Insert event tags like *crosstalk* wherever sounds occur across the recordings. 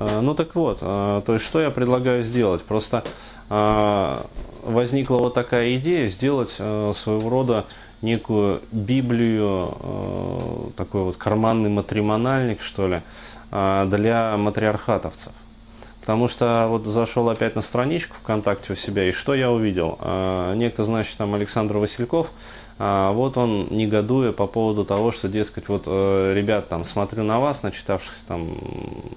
Э, ну так вот, э, то есть что я предлагаю сделать? Просто э, возникла вот такая идея сделать своего рода некую Библию, такой вот карманный матримональник, что ли, для матриархатовцев. Потому что вот зашел опять на страничку ВКонтакте у себя, и что я увидел? Некто, значит, там Александр Васильков, вот он негодуя по поводу того, что, дескать, вот, э, ребят, там, смотрю на вас, начитавшись там,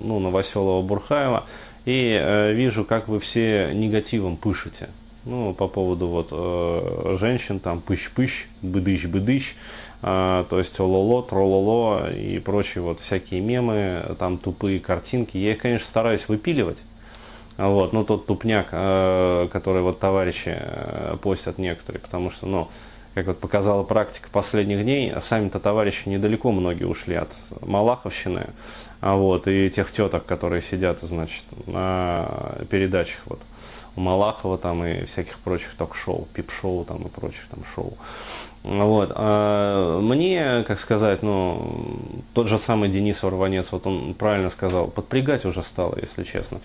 ну, Новоселова Бурхаева, и э, вижу, как вы все негативом пышете. Ну, по поводу вот э, женщин, там, пыщ-пыщ, быдыщ-быдыщ, то есть ололо, трололо и прочие вот всякие мемы, там, тупые картинки. Я их, конечно, стараюсь выпиливать, вот, но тот тупняк, который вот товарищи постят некоторые, потому что, ну, как вот показала практика последних дней, сами-то товарищи недалеко многие ушли от Малаховщины, а вот, и тех теток, которые сидят, значит, на передачах вот у Малахова там и всяких прочих ток-шоу, пип-шоу там и прочих там шоу. Вот. А мне, как сказать, ну, тот же самый Денис Ворванец, вот он правильно сказал, подпрягать уже стало, если честно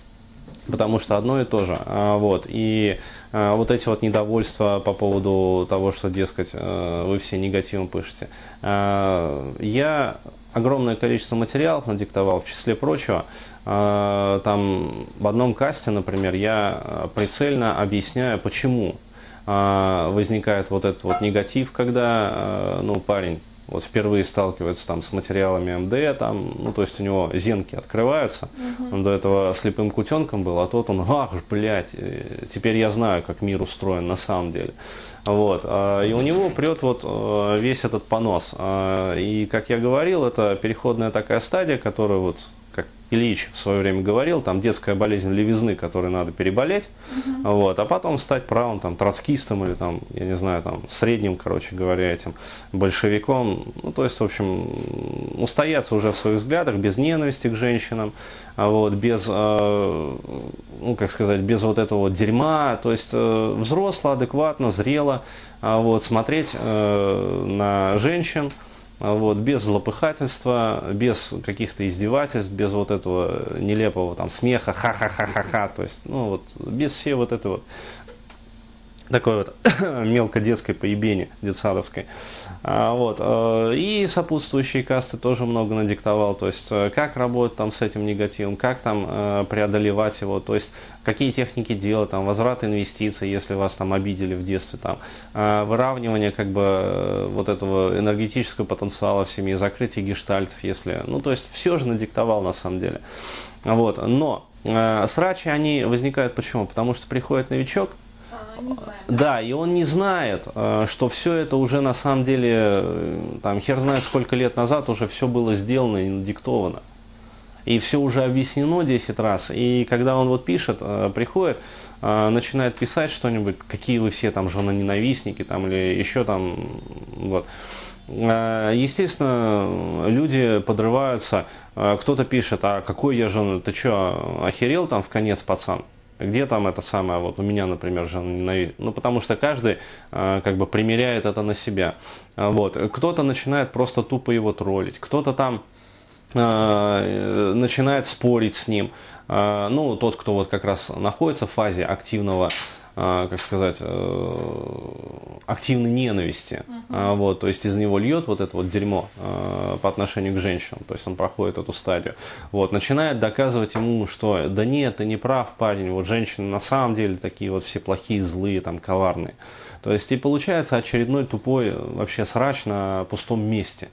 потому что одно и то же. А, вот. И а, вот эти вот недовольства по поводу того, что, дескать, э, вы все негативом пишете. А, я огромное количество материалов надиктовал, в числе прочего, там в одном касте, например, я прицельно объясняю, почему возникает вот этот вот негатив, когда ну, парень вот впервые сталкивается там с материалами МД, там, ну, то есть у него зенки открываются, угу. он до этого слепым кутенком был, а тот он, ах, блядь, э, теперь я знаю, как мир устроен на самом деле. Вот, а, и у него прет вот э, весь этот понос. А, и, как я говорил, это переходная такая стадия, которую вот Ильич в свое время говорил, там детская болезнь левизны, которой надо переболеть, угу. вот, а потом стать правым там троцкистом или там, я не знаю, там средним, короче говоря, этим большевиком, ну, то есть, в общем, устояться уже в своих взглядах, без ненависти к женщинам, а вот, без, э, ну, как сказать, без вот этого вот дерьма, то есть, э, взросло, адекватно, зрело, а вот, смотреть э, на женщин, вот, без злопыхательства, без каких-то издевательств, без вот этого нелепого там смеха, ха-ха-ха-ха-ха, то есть, ну вот, без всей вот этой вот такой вот *coughs* мелко детской поебени, детсадовской. А, вот. Э, и сопутствующие касты тоже много надиктовал, то есть э, как работать там с этим негативом, как там э, преодолевать его, то есть какие техники делать, там, возврат инвестиций, если вас там обидели в детстве, там, выравнивание как бы вот этого энергетического потенциала в семье, закрытие гештальтов, если, ну, то есть все же надиктовал на самом деле. Вот. Но срачи, они возникают почему? Потому что приходит новичок, да, и он не знает, э, что все это уже на самом деле, э, там, хер знает сколько лет назад уже все было сделано и диктовано. И все уже объяснено 10 раз. И когда он вот пишет, э, приходит, начинает писать что-нибудь, какие вы все там женоненавистники, там, или еще там, вот. Естественно, люди подрываются, кто-то пишет, а какой я жена, ты что, охерел там в конец, пацан? Где там это самое, вот у меня, например, жена ненавидит? Ну, потому что каждый э, как бы примеряет это на себя. А, вот. Кто-то начинает просто тупо его троллить, кто-то там э, начинает спорить с ним. Э, ну, тот, кто вот как раз находится в фазе активного а, как сказать, э, активной ненависти. Uh-huh. Вот, то есть из него льет вот это вот дерьмо э, по отношению к женщинам. То есть он проходит эту стадию. Вот, начинает доказывать ему, что да нет, ты не прав, парень, вот женщины на самом деле такие вот все плохие, злые, там, коварные. То есть и получается очередной тупой вообще срач на пустом месте.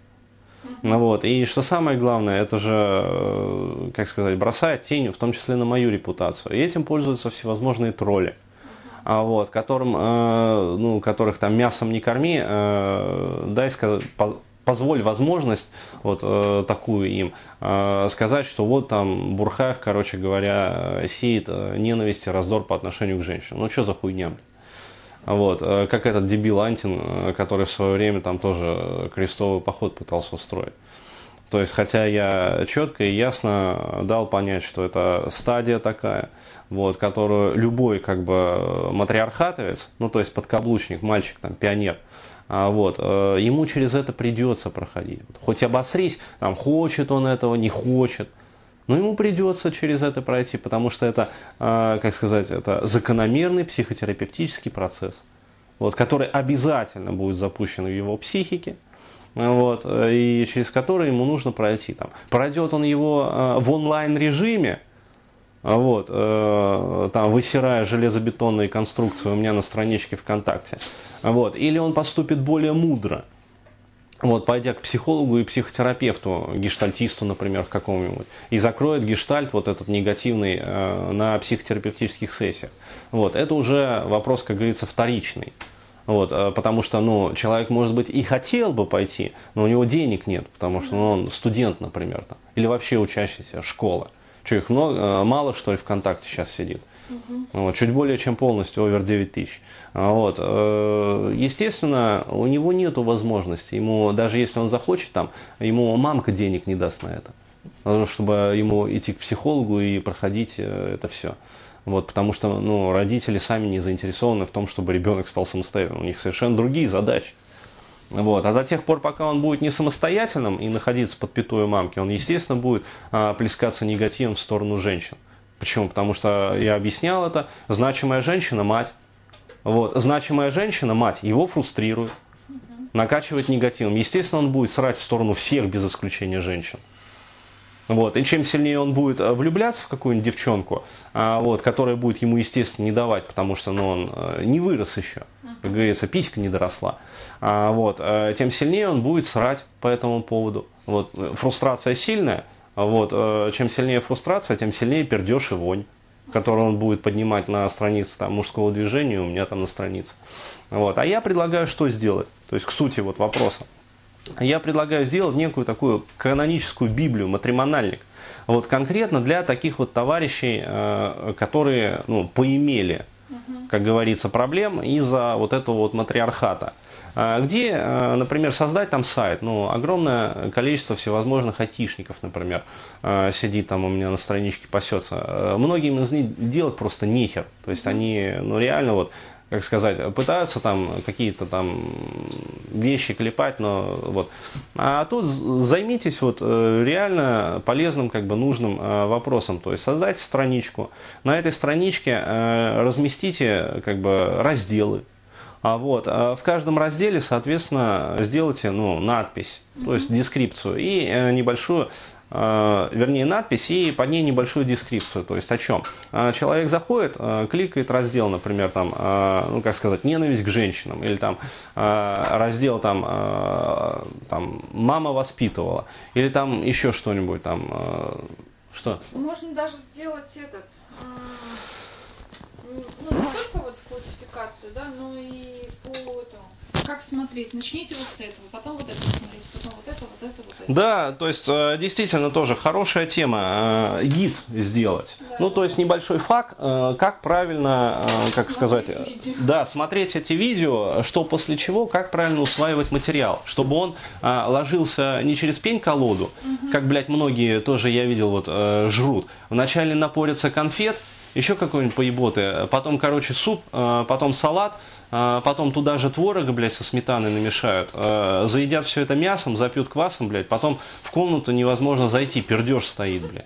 Ну вот, и что самое главное, это же, э, как сказать, бросает тень, в том числе на мою репутацию. И этим пользуются всевозможные тролли. А вот, которым, э, ну, которых там мясом не корми, э, дай сказать, позволь возможность вот э, такую им э, сказать, что вот там Бурхаев, короче говоря, сеет э, ненависть и раздор по отношению к женщинам. Ну что за хуйня? Вот, как этот дебил Антин, который в свое время там тоже крестовый поход пытался устроить. То есть, хотя я четко и ясно дал понять, что это стадия такая – вот, которую любой как бы матриархатовец, ну то есть подкаблучник, мальчик, там, пионер, а, вот, э, ему через это придется проходить. Хоть обосрись, там, хочет он этого, не хочет. Но ему придется через это пройти, потому что это, э, как сказать, это закономерный психотерапевтический процесс, вот, который обязательно будет запущен в его психике, вот, и через который ему нужно пройти. Там. Пройдет он его э, в онлайн режиме, вот, э, там, высирая железобетонные конструкции у меня на страничке ВКонтакте, вот, или он поступит более мудро, вот, пойдя к психологу и психотерапевту, гештальтисту, например, какому-нибудь, и закроет гештальт вот этот негативный э, на психотерапевтических сессиях. Вот, это уже вопрос, как говорится, вторичный. Вот, э, потому что ну, человек, может быть, и хотел бы пойти, но у него денег нет, потому что ну, он студент, например, там, или вообще учащийся школы. Что, их много, э, мало, что ли, ВКонтакте сейчас сидит? Угу. Вот, чуть более чем полностью, овер 9 тысяч. А вот. Э, естественно, у него нет возможности. Ему, даже если он захочет, там, ему мамка денег не даст на это. Чтобы ему идти к психологу и проходить это все. Вот, потому что ну, родители сами не заинтересованы в том, чтобы ребенок стал самостоятельным. У них совершенно другие задачи. Вот. А до тех пор, пока он будет не самостоятельным и находиться под пятой мамки, он, естественно, будет а, плескаться негативом в сторону женщин. Почему? Потому что я объяснял это. Значимая женщина – мать. Вот. Значимая женщина – мать. Его фрустрирует, накачивает негативом. Естественно, он будет срать в сторону всех без исключения женщин. Вот. И чем сильнее он будет э, влюбляться в какую-нибудь девчонку, а, вот, которая будет ему, естественно, не давать, потому что ну, он э, не вырос еще, как говорится, писька не доросла, а, вот, э, тем сильнее он будет срать по этому поводу. Вот. Фрустрация сильная, вот, чем сильнее фрустрация, тем сильнее пердеж и вонь которую он будет поднимать на странице там, мужского движения, у меня там на странице. Вот. А я предлагаю что сделать? То есть к сути вот вопроса я предлагаю сделать некую такую каноническую Библию, матримональник. Вот конкретно для таких вот товарищей, э, которые ну, поимели, как говорится, проблем из-за вот этого вот матриархата. А где, э, например, создать там сайт, ну, огромное количество всевозможных айтишников, например, э, сидит там у меня на страничке пасется. Многим из них делать просто нехер. То есть они, ну, реально вот как сказать, пытаются там какие-то там вещи клепать, но вот. А тут займитесь вот э, реально полезным, как бы нужным э, вопросом. То есть создайте страничку. На этой страничке э, разместите как бы разделы. А вот в каждом разделе, соответственно, сделайте ну, надпись, то есть дескрипцию и небольшую вернее, надпись и под ней небольшую дескрипцию. То есть о чем? Э, человек заходит, э, кликает раздел, например, там, ну, как сказать, ненависть к женщинам, или там раздел там, там мама воспитывала, или там еще что-нибудь там. Что? Можно даже сделать этот ну, не только вот классификацию, да, но и по этому как смотреть? Начните вот с этого, потом вот это смотреть, потом вот это, вот это, вот это. Да, то есть э, действительно тоже хорошая тема, э, гид сделать. Да. Ну, то есть небольшой факт, э, как правильно, как смотреть сказать, видео. да, смотреть эти видео, что после чего, как правильно усваивать материал, чтобы он ложился не через пень-колоду, угу. как, блядь, многие тоже, я видел, вот жрут. Вначале напорятся конфет, еще какой-нибудь поеботы, потом, короче, суп, потом салат, а, потом туда же творога, блядь, со сметаной намешают, а, заедят все это мясом, запьют квасом, блядь, потом в комнату невозможно зайти, пердеж стоит, блядь.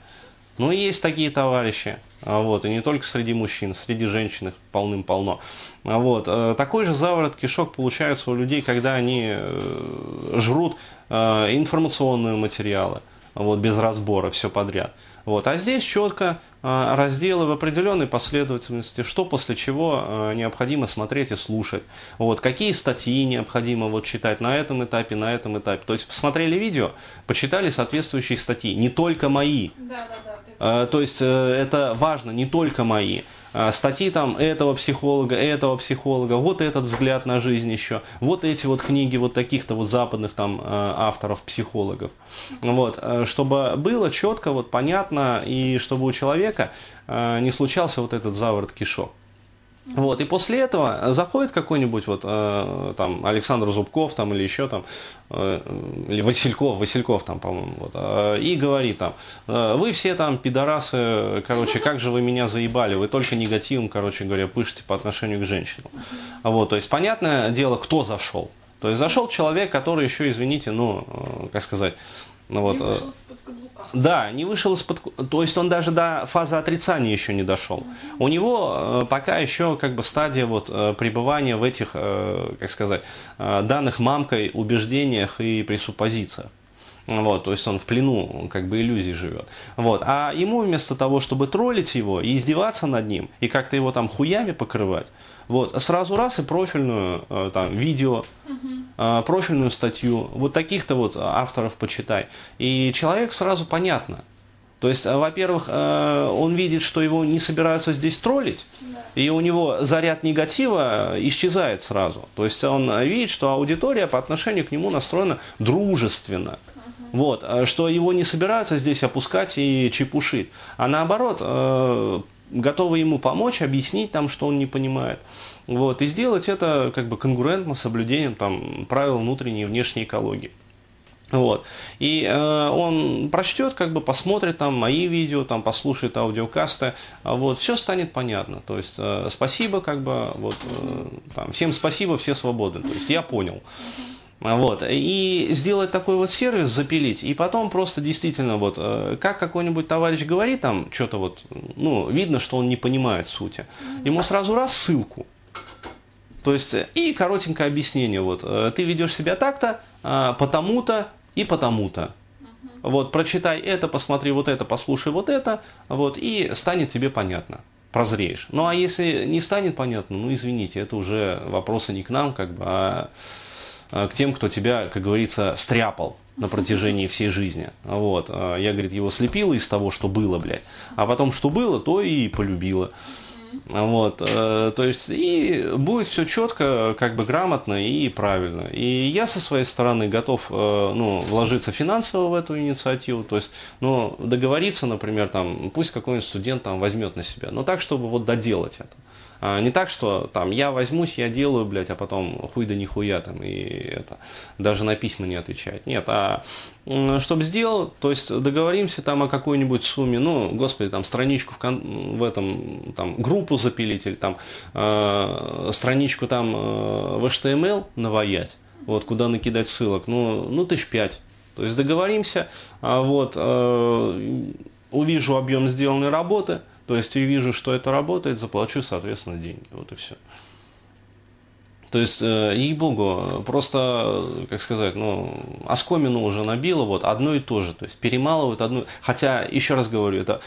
Ну, есть такие товарищи, а, вот, и не только среди мужчин, среди женщин их полным-полно. Вот, такой же заворот кишок получается у людей, когда они э, жрут информационные материалы, вот, без разбора, все подряд. Вот. А здесь четко а, разделы в определенной последовательности, что после чего а, необходимо смотреть и слушать. Вот. Какие статьи необходимо вот, читать на этом этапе, на этом этапе. То есть посмотрели видео, почитали соответствующие статьи, не только мои. Да, да, да. А, то есть э, это важно, не только мои. А, статьи там этого психолога, этого психолога, вот этот взгляд на жизнь еще, вот эти вот книги вот таких-то вот западных там а, авторов, психологов. Вот, э, чтобы было четко, вот понятно, и чтобы у человека а, не случался вот этот заворот кишок. Вот, и после этого заходит какой-нибудь вот э, там Александр Зубков там или еще там э, или Васильков, Васильков там, по-моему, вот, э, и говорит там, э, вы все там пидорасы, короче, как же вы меня заебали, вы только негативом, короче говоря, пышете по отношению к женщинам. Вот, то есть понятное дело, кто зашел. То есть зашел человек, который еще, извините, ну, э, как сказать, Ну, вот, Не э, вышел из-под каблука. да, не вышел из-под... То есть он даже до фазы отрицания еще не дошел. У него э, пока еще как бы стадия вот э, пребывания в этих, как сказать, данных мамкой убеждениях и пресуппозициях. Вот, то есть он в плену как бы иллюзий живет. Вот. А ему вместо того, чтобы троллить его и издеваться над ним, и как-то его там хуями покрывать, вот, сразу раз и профильную э, там, видео, э, профильную статью, вот таких-то вот авторов почитай. И человек сразу понятно. То есть, э, во-первых, э, он видит, что его не собираются здесь троллить, Да. и у него заряд негатива исчезает сразу. То есть он видит, что аудитория по отношению к нему настроена дружественно. Вот, э, что его не собираются здесь опускать и чепушить, а наоборот, э, готовы ему помочь, объяснить там, что он не понимает. Вот, и сделать это как бы конкурентно с соблюдением там, правил внутренней и внешней экологии. Вот. И э, он прочтет, как бы посмотрит там мои видео, там послушает аудиокасты, а вот, все станет понятно. То есть э, спасибо, как бы, вот, э, там, всем спасибо, все свободны. То есть я понял. А Вот. И сделать такой вот сервис, запилить, и потом просто действительно, вот, э, как какой-нибудь товарищ говорит там, что-то вот, ну, видно, что он не понимает сути, ему сразу раз ссылку, то есть, и коротенькое объяснение, вот, э, ты ведешь себя так-то, а, потому-то и потому-то. Вот, прочитай это, посмотри вот это, послушай вот это, вот, и станет тебе понятно, прозреешь. Ну, а если не станет понятно, ну, извините, это уже вопросы не к нам, как бы, а а, к тем, кто тебя, как говорится, стряпал на протяжении всей жизни. Вот. А Я, говорит, его слепила из того, что было, блядь. А потом, что было, то и полюбила. Вот, э, то есть, и будет все четко, как бы грамотно и правильно. И я со своей стороны готов, э, ну, вложиться финансово в эту инициативу, то есть, ну, договориться, например, там, пусть какой-нибудь студент там возьмет на себя, но так, чтобы вот доделать это. А не так, что там я возьмусь, я делаю, блядь, а потом хуй да нихуя там и это, даже на письма не отвечает. Нет, а чтобы сделал, то есть договоримся там о какой-нибудь сумме, ну, господи, там страничку в, кон- в этом, там, группу запилить или там э, страничку там э, в HTML наваять, вот, куда накидать ссылок, ну, ну, тысяч пять. То есть договоримся, а вот, э, увижу объем сделанной работы, то есть и вижу, что это работает, заплачу, соответственно, деньги. Вот и все. То есть, э, ей-богу, просто, как сказать, ну, оскомину уже набило, вот, одно и то же. То есть, перемалывают одно... Хотя, еще раз говорю, это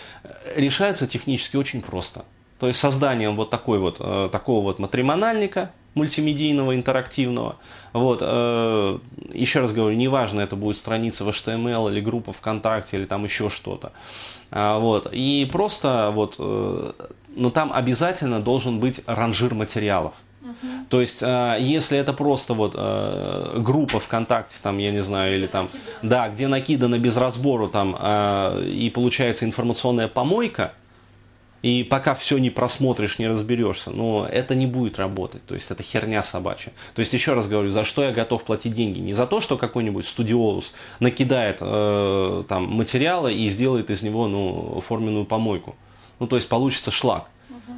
решается технически очень просто. То есть, созданием вот такой вот, э, такого вот матримональника, мультимедийного, интерактивного. Вот, э, еще раз говорю, неважно, это будет страница в HTML или группа ВКонтакте или там еще что-то. А, вот, и просто вот, э, но там обязательно должен быть ранжир материалов. То есть, э, если это просто вот э, группа ВКонтакте, там, я не знаю, или там, да, где накидано без разбору там, э, и получается информационная помойка, и пока все не просмотришь, не разберешься, но это не будет работать. То есть это херня собачья. То есть еще раз говорю, за что я готов платить деньги? Не за то, что какой-нибудь студиолус накидает э, там материалы и сделает из него ну, форменную помойку. Ну то есть получится шлак.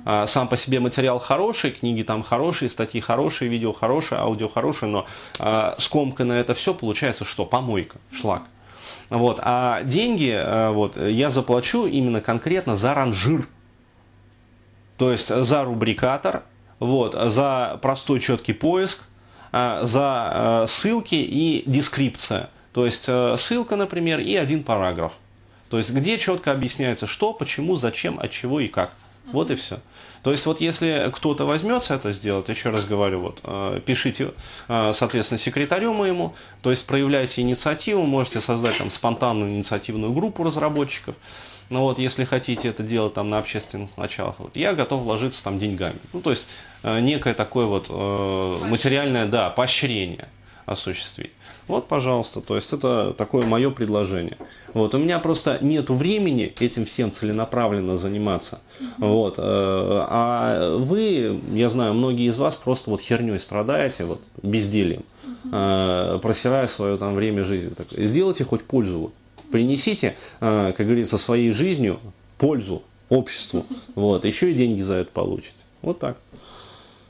А сам по себе материал хороший, книги там хорошие, статьи хорошие, видео хорошее, аудио хорошее, но а, скомкано это все получается что? Помойка, шлак. Вот. А деньги а, вот, я заплачу именно конкретно за ранжир. То есть за рубрикатор, вот, за простой четкий поиск, а, за а, ссылки и дескрипция. То есть а, ссылка, например, и один параграф. То есть где четко объясняется, что, почему, зачем, от чего и как. Вот и все. То есть вот если кто-то возьмется это сделать, еще раз говорю, вот, э, пишите, э, соответственно, секретарю моему, то есть проявляйте инициативу, можете создать там спонтанную инициативную группу разработчиков. Но вот если хотите это делать там на общественных началах, вот, я готов вложиться там деньгами. Ну, то есть э, некое такое вот э, материальное, да, поощрение осуществить. Вот, пожалуйста, то есть это такое мое предложение. Вот, у меня просто нет времени этим всем целенаправленно заниматься. Вот, э, а вы, я знаю, многие из вас просто вот херней страдаете, вот, бездельем, э, просирая свое там время жизни. Так, сделайте хоть пользу. Вот. Принесите, э, как говорится, своей жизнью пользу обществу. Вот, еще и деньги за это получите. Вот так.